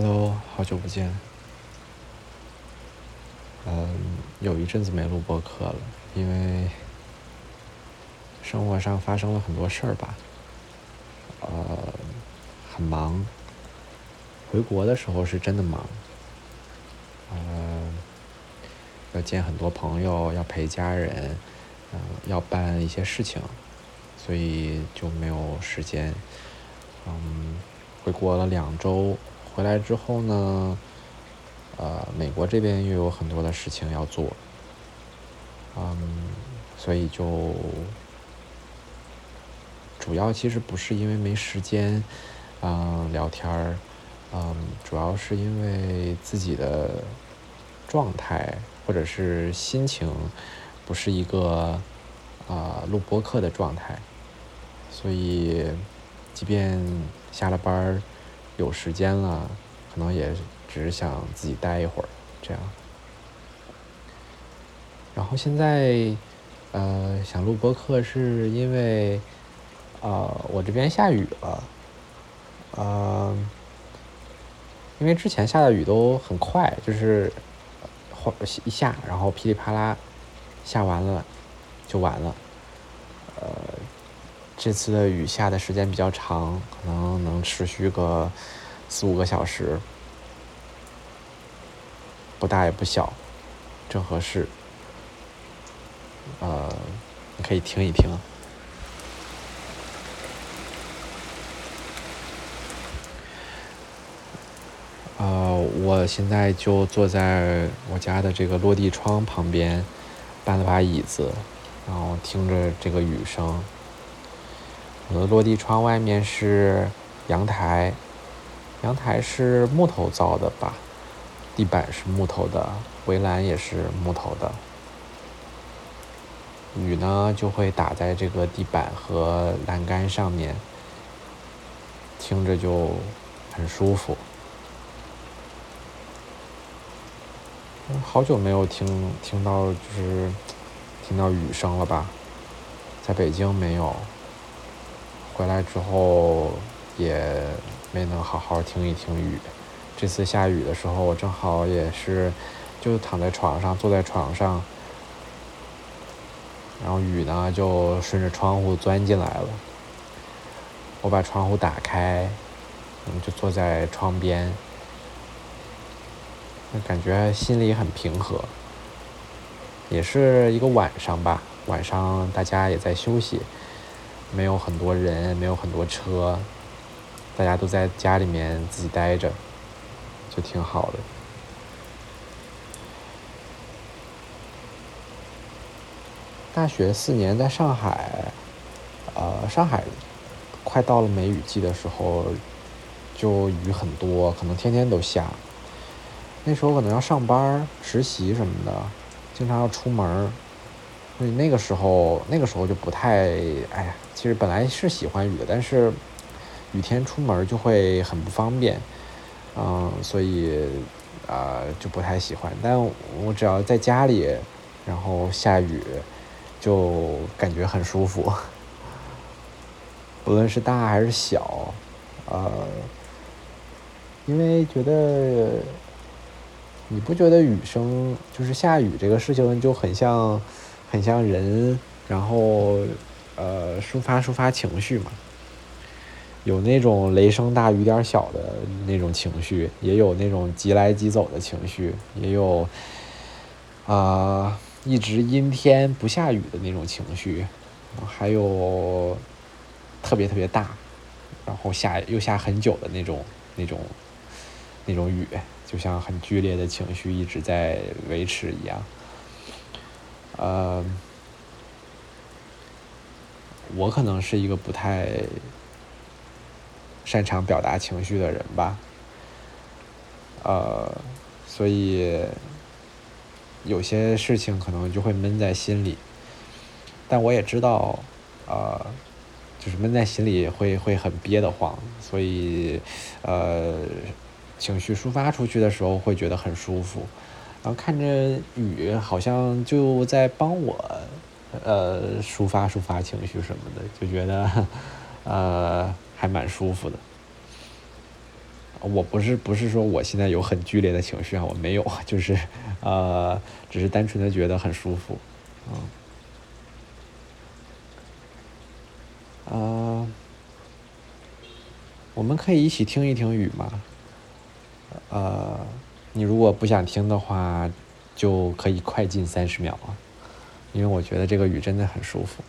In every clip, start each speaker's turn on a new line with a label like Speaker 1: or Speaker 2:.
Speaker 1: Hello，好久不见。嗯，有一阵子没录播客了，因为生活上发生了很多事儿吧。呃，很忙。回国的时候是真的忙。呃，要见很多朋友，要陪家人，嗯，要办一些事情，所以就没有时间。嗯，回国了两周，回来之后呢，呃，美国这边又有很多的事情要做，嗯，所以就主要其实不是因为没时间，嗯，聊天儿，嗯，主要是因为自己的状态或者是心情不是一个啊录播课的状态，所以。即便下了班儿有时间了，可能也只是想自己待一会儿，这样。然后现在，呃，想录播客是因为，呃，我这边下雨了，呃，因为之前下的雨都很快，就是一下，然后噼里啪啦下完了就完了，呃。这次的雨下的时间比较长，可能能持续个四五个小时，不大也不小，正合适。呃，你可以听一听。呃，我现在就坐在我家的这个落地窗旁边，搬了把椅子，然后听着这个雨声。我的落地窗外面是阳台，阳台是木头造的吧，地板是木头的，围栏也是木头的。雨呢就会打在这个地板和栏杆上面，听着就很舒服。好久没有听听到就是听到雨声了吧，在北京没有。回来之后也没能好好听一听雨。这次下雨的时候，我正好也是就躺在床上，坐在床上，然后雨呢就顺着窗户钻进来了。我把窗户打开，嗯，就坐在窗边，感觉心里很平和。也是一个晚上吧，晚上大家也在休息。没有很多人，没有很多车，大家都在家里面自己待着，就挺好的。大学四年在上海，呃，上海快到了梅雨季的时候，就雨很多，可能天天都下。那时候可能要上班、实习什么的，经常要出门。所以那个时候，那个时候就不太，哎呀，其实本来是喜欢雨的，但是雨天出门就会很不方便，嗯，所以啊就不太喜欢。但我只要在家里，然后下雨，就感觉很舒服，不论是大还是小，呃，因为觉得你不觉得雨声就是下雨这个事情就很像。很像人，然后呃抒发抒发情绪嘛，有那种雷声大雨点小的那种情绪，也有那种急来急走的情绪，也有啊一直阴天不下雨的那种情绪，还有特别特别大，然后下又下很久的那种那种那种雨，就像很剧烈的情绪一直在维持一样。呃，我可能是一个不太擅长表达情绪的人吧，呃，所以有些事情可能就会闷在心里，但我也知道，呃，就是闷在心里会会很憋得慌，所以呃，情绪抒发出去的时候会觉得很舒服。然后看着雨，好像就在帮我，呃，抒发抒发情绪什么的，就觉得，呃，还蛮舒服的。我不是不是说我现在有很剧烈的情绪啊，我没有，就是呃，只是单纯的觉得很舒服，嗯，呃，我们可以一起听一听雨吗？呃，你如果不想听的话，就可以快进三十秒啊，因为我觉得这个雨真的很舒服。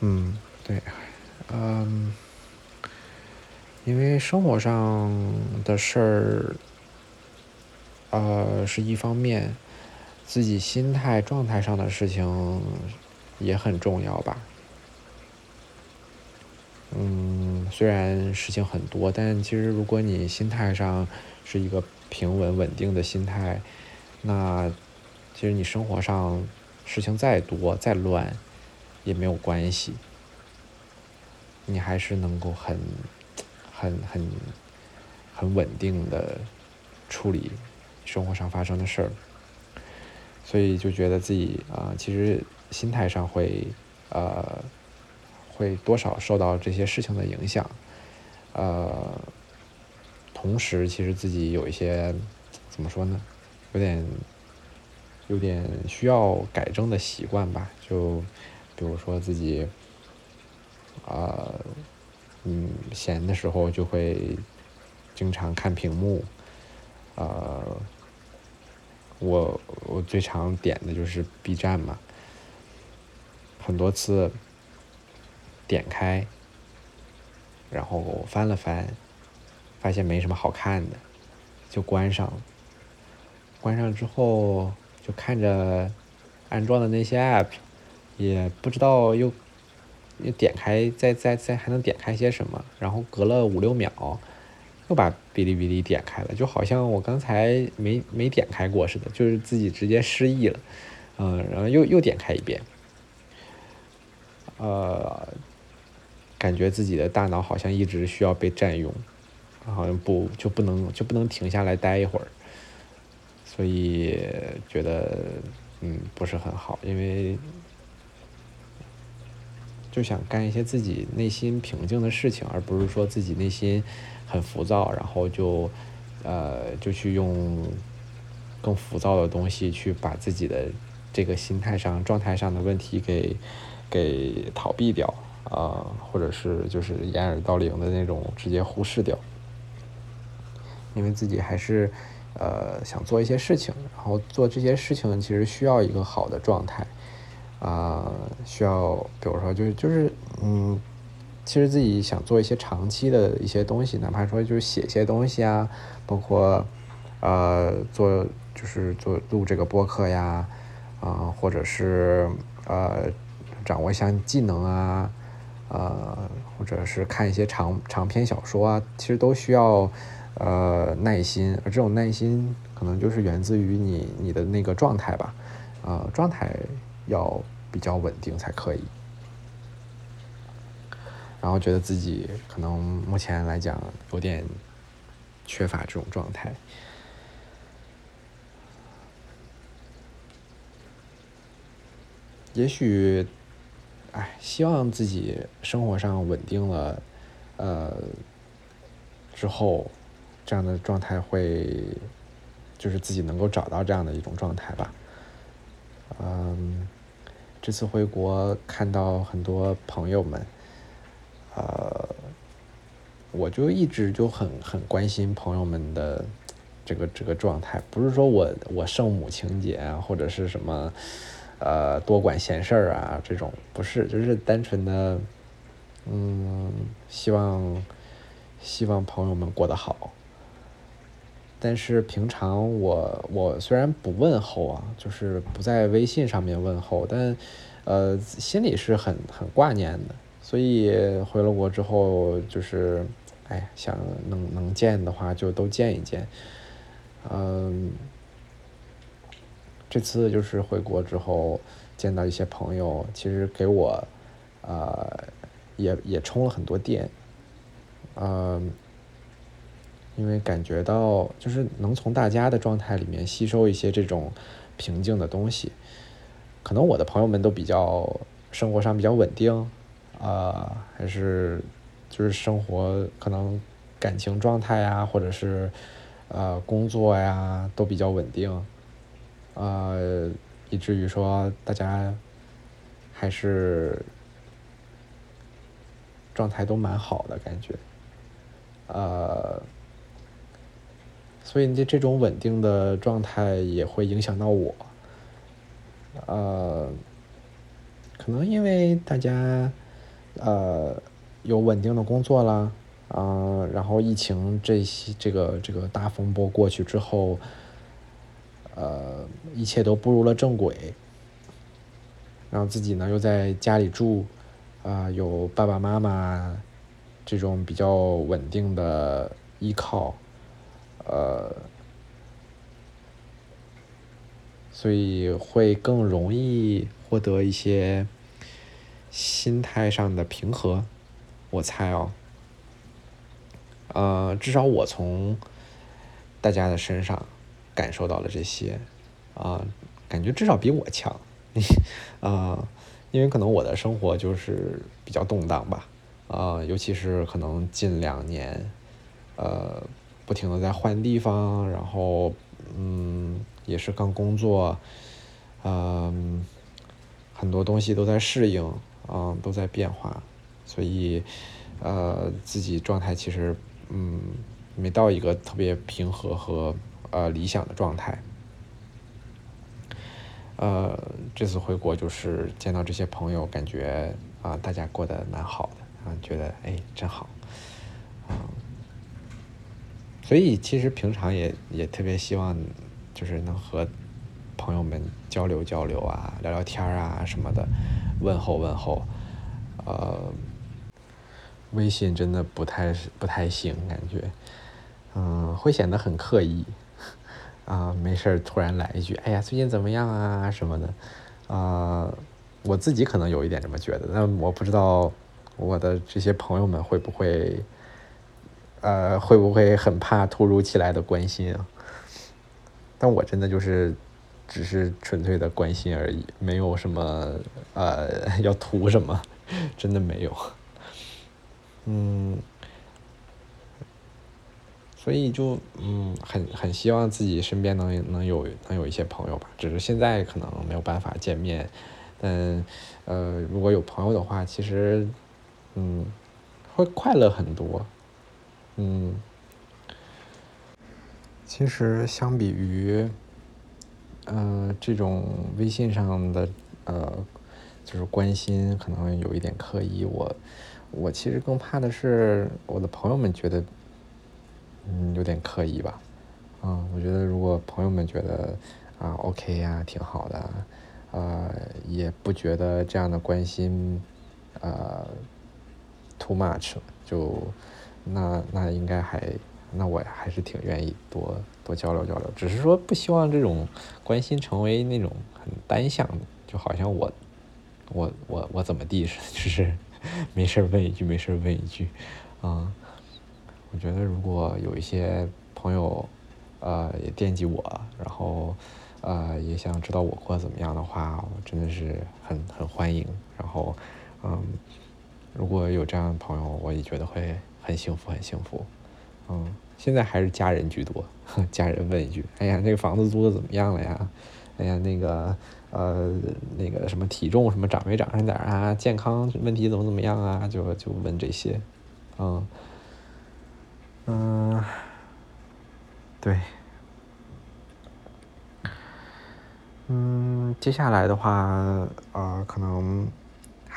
Speaker 1: 嗯，对，嗯，因为生活上的事儿，呃，是一方面，自己心态状态上的事情也很重要吧。嗯，虽然事情很多，但其实如果你心态上是一个平稳稳定的心态，那其实你生活上事情再多再乱。也没有关系，你还是能够很、很、很、很稳定的处理生活上发生的事儿，所以就觉得自己啊，其实心态上会呃，会多少受到这些事情的影响，呃，同时其实自己有一些怎么说呢，有点有点需要改正的习惯吧，就。比如说自己，啊，嗯，闲的时候就会经常看屏幕，呃，我我最常点的就是 B 站嘛，很多次点开，然后翻了翻，发现没什么好看的，就关上。关上之后就看着安装的那些 App。也不知道又又点开，再再再还能点开些什么？然后隔了五六秒，又把哔哩哔哩点开了，就好像我刚才没没点开过似的，就是自己直接失忆了，嗯，然后又又点开一遍，呃，感觉自己的大脑好像一直需要被占用，好像不就不能就不能停下来待一会儿，所以觉得嗯不是很好，因为。就想干一些自己内心平静的事情，而不是说自己内心很浮躁，然后就呃就去用更浮躁的东西去把自己的这个心态上、状态上的问题给给逃避掉啊，或者是就是掩耳盗铃的那种直接忽视掉，因为自己还是呃想做一些事情，然后做这些事情其实需要一个好的状态。啊，需要，比如说，就是就是，嗯，其实自己想做一些长期的一些东西，哪怕说就是写一些东西啊，包括，呃，做就是做录这个播客呀，啊，或者是呃，掌握一项技能啊，呃，或者是看一些长长篇小说啊，其实都需要呃耐心，而这种耐心可能就是源自于你你的那个状态吧，啊，状态。要比较稳定才可以，然后觉得自己可能目前来讲有点缺乏这种状态，也许，哎，希望自己生活上稳定了，呃，之后这样的状态会，就是自己能够找到这样的一种状态吧，嗯。这次回国看到很多朋友们，呃，我就一直就很很关心朋友们的这个这个状态，不是说我我圣母情节啊，或者是什么呃多管闲事儿啊这种，不是，就是单纯的，嗯，希望希望朋友们过得好。但是平常我我虽然不问候啊，就是不在微信上面问候，但呃心里是很很挂念的，所以回了国之后，就是哎，想能能见的话就都见一见。嗯，这次就是回国之后见到一些朋友，其实给我呃也也充了很多电。嗯，因为感觉到就是能从大家的状态里面吸收一些这种平静的东西。可能我的朋友们都比较生活上比较稳定，啊，还是就是生活可能感情状态呀，或者是呃工作呀都比较稳定，呃，以至于说大家还是状态都蛮好的感觉，呃，所以这这种稳定的状态也会影响到我。呃，可能因为大家呃有稳定的工作啦，啊，然后疫情这些这个这个大风波过去之后，呃，一切都步入了正轨，然后自己呢又在家里住，啊，有爸爸妈妈这种比较稳定的依靠，呃。所以会更容易获得一些心态上的平和，我猜哦，呃，至少我从大家的身上感受到了这些，啊，感觉至少比我强，啊，因为可能我的生活就是比较动荡吧，啊，尤其是可能近两年，呃，不停的在换地方，然后，嗯。也是刚工作，嗯，很多东西都在适应，嗯，都在变化，所以，呃，自己状态其实，嗯，没到一个特别平和和呃理想的状态。呃，这次回国就是见到这些朋友，感觉啊，大家过得蛮好的，啊，觉得哎，真好，啊，所以其实平常也也特别希望。就是能和朋友们交流交流啊，聊聊天啊什么的，问候问候。呃，微信真的不太不太行，感觉，嗯，会显得很刻意。啊，没事儿突然来一句，哎呀，最近怎么样啊什么的。啊，我自己可能有一点这么觉得，但我不知道我的这些朋友们会不会，呃，会不会很怕突如其来的关心啊？但我真的就是，只是纯粹的关心而已，没有什么呃要图什么，真的没有。嗯，所以就嗯很很希望自己身边能能有能有一些朋友吧，只是现在可能没有办法见面，但呃如果有朋友的话，其实嗯会快乐很多，嗯。其实相比于，呃，这种微信上的呃，就是关心，可能有一点刻意。我我其实更怕的是我的朋友们觉得，嗯，有点刻意吧。嗯，我觉得如果朋友们觉得啊，OK 呀，挺好的，呃，也不觉得这样的关心，呃，too much，就那那应该还。那我还是挺愿意多多交流交流，只是说不希望这种关心成为那种很单向的，就好像我我我我怎么地似的，就是没事问一句，没事问一句，啊，我觉得如果有一些朋友呃也惦记我，然后呃也想知道我过得怎么样的话，我真的是很很欢迎。然后嗯，如果有这样的朋友，我也觉得会很幸福，很幸福。嗯，现在还是家人居多。家人问一句：“哎呀，那个房子租的怎么样了呀？哎呀，那个呃，那个什么体重什么长没长上点啊？健康问题怎么怎么样啊？就就问这些。嗯嗯，对。嗯，接下来的话，呃，可能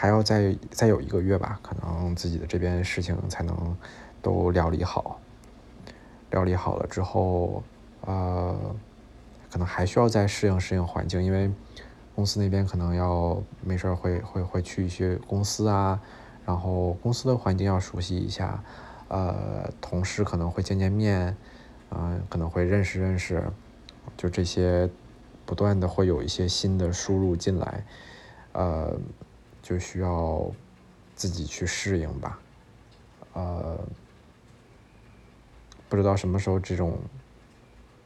Speaker 1: 还要再再有一个月吧，可能自己的这边事情才能都料理好。料理好了之后，呃，可能还需要再适应适应环境，因为公司那边可能要没事儿会会会去一些公司啊，然后公司的环境要熟悉一下，呃，同事可能会见见面，嗯，可能会认识认识，就这些，不断的会有一些新的输入进来，呃，就需要自己去适应吧，呃，不知道什么时候这种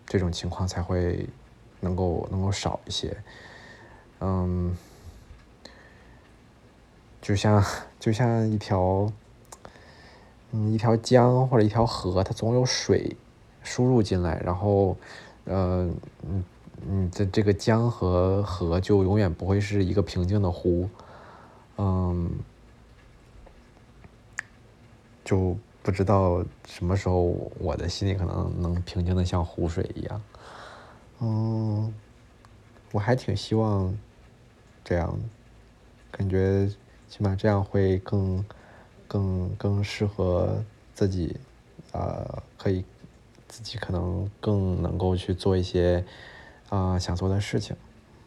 Speaker 1: 这种情况才会能够能够少一些，嗯。就像就像一条，嗯，一条江或者一条河，它总有水输入进来，然后，呃，嗯嗯，这这个江和河就永远不会是一个平静的湖，嗯，就不知道什么时候我的心里可能能平静的像湖水一样，嗯，我还挺希望这样，感觉。起码这样会更、更、更适合自己，呃，可以自己可能更能够去做一些啊想做的事情，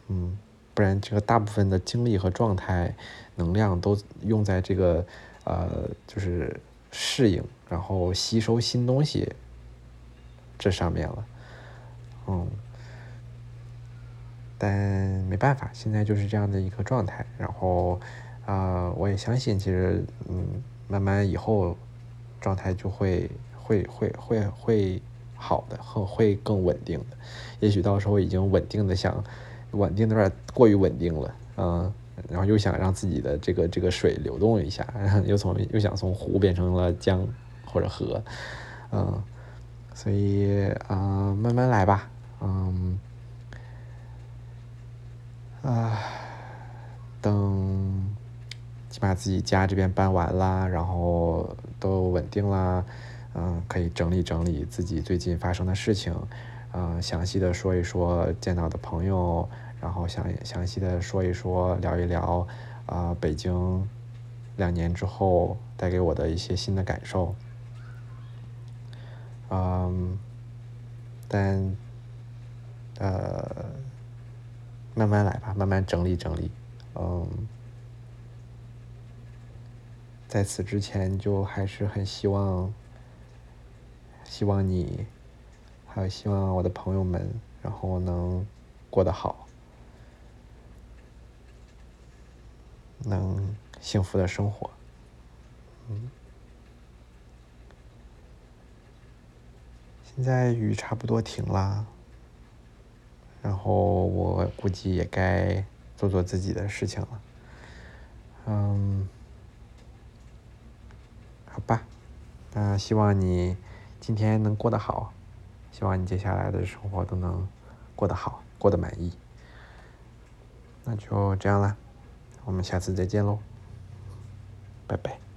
Speaker 1: 嗯，不然这个大部分的精力和状态、能量都用在这个呃就是适应，然后吸收新东西这上面了，嗯，但没办法，现在就是这样的一个状态，然后。啊，我也相信，其实，嗯，慢慢以后状态就会会会会会好的，会会更稳定的。也许到时候已经稳定的想稳定的有点过于稳定了，嗯，然后又想让自己的这个这个水流动一下，又从又想从湖变成了江或者河，嗯，所以啊，慢慢来吧，嗯，啊，等。把自己家这边搬完啦，然后都稳定啦，嗯，可以整理整理自己最近发生的事情，嗯，详细的说一说见到的朋友，然后详详细的说一说聊一聊，啊，北京两年之后带给我的一些新的感受，嗯，但呃，慢慢来吧，慢慢整理整理，嗯。在此之前，就还是很希望，希望你，还有希望我的朋友们，然后能过得好，能幸福的生活。嗯，现在雨差不多停了，然后我估计也该做做自己的事情了。嗯。好吧，那希望你今天能过得好，希望你接下来的生活都能过得好，过得满意。那就这样啦，我们下次再见喽，拜拜。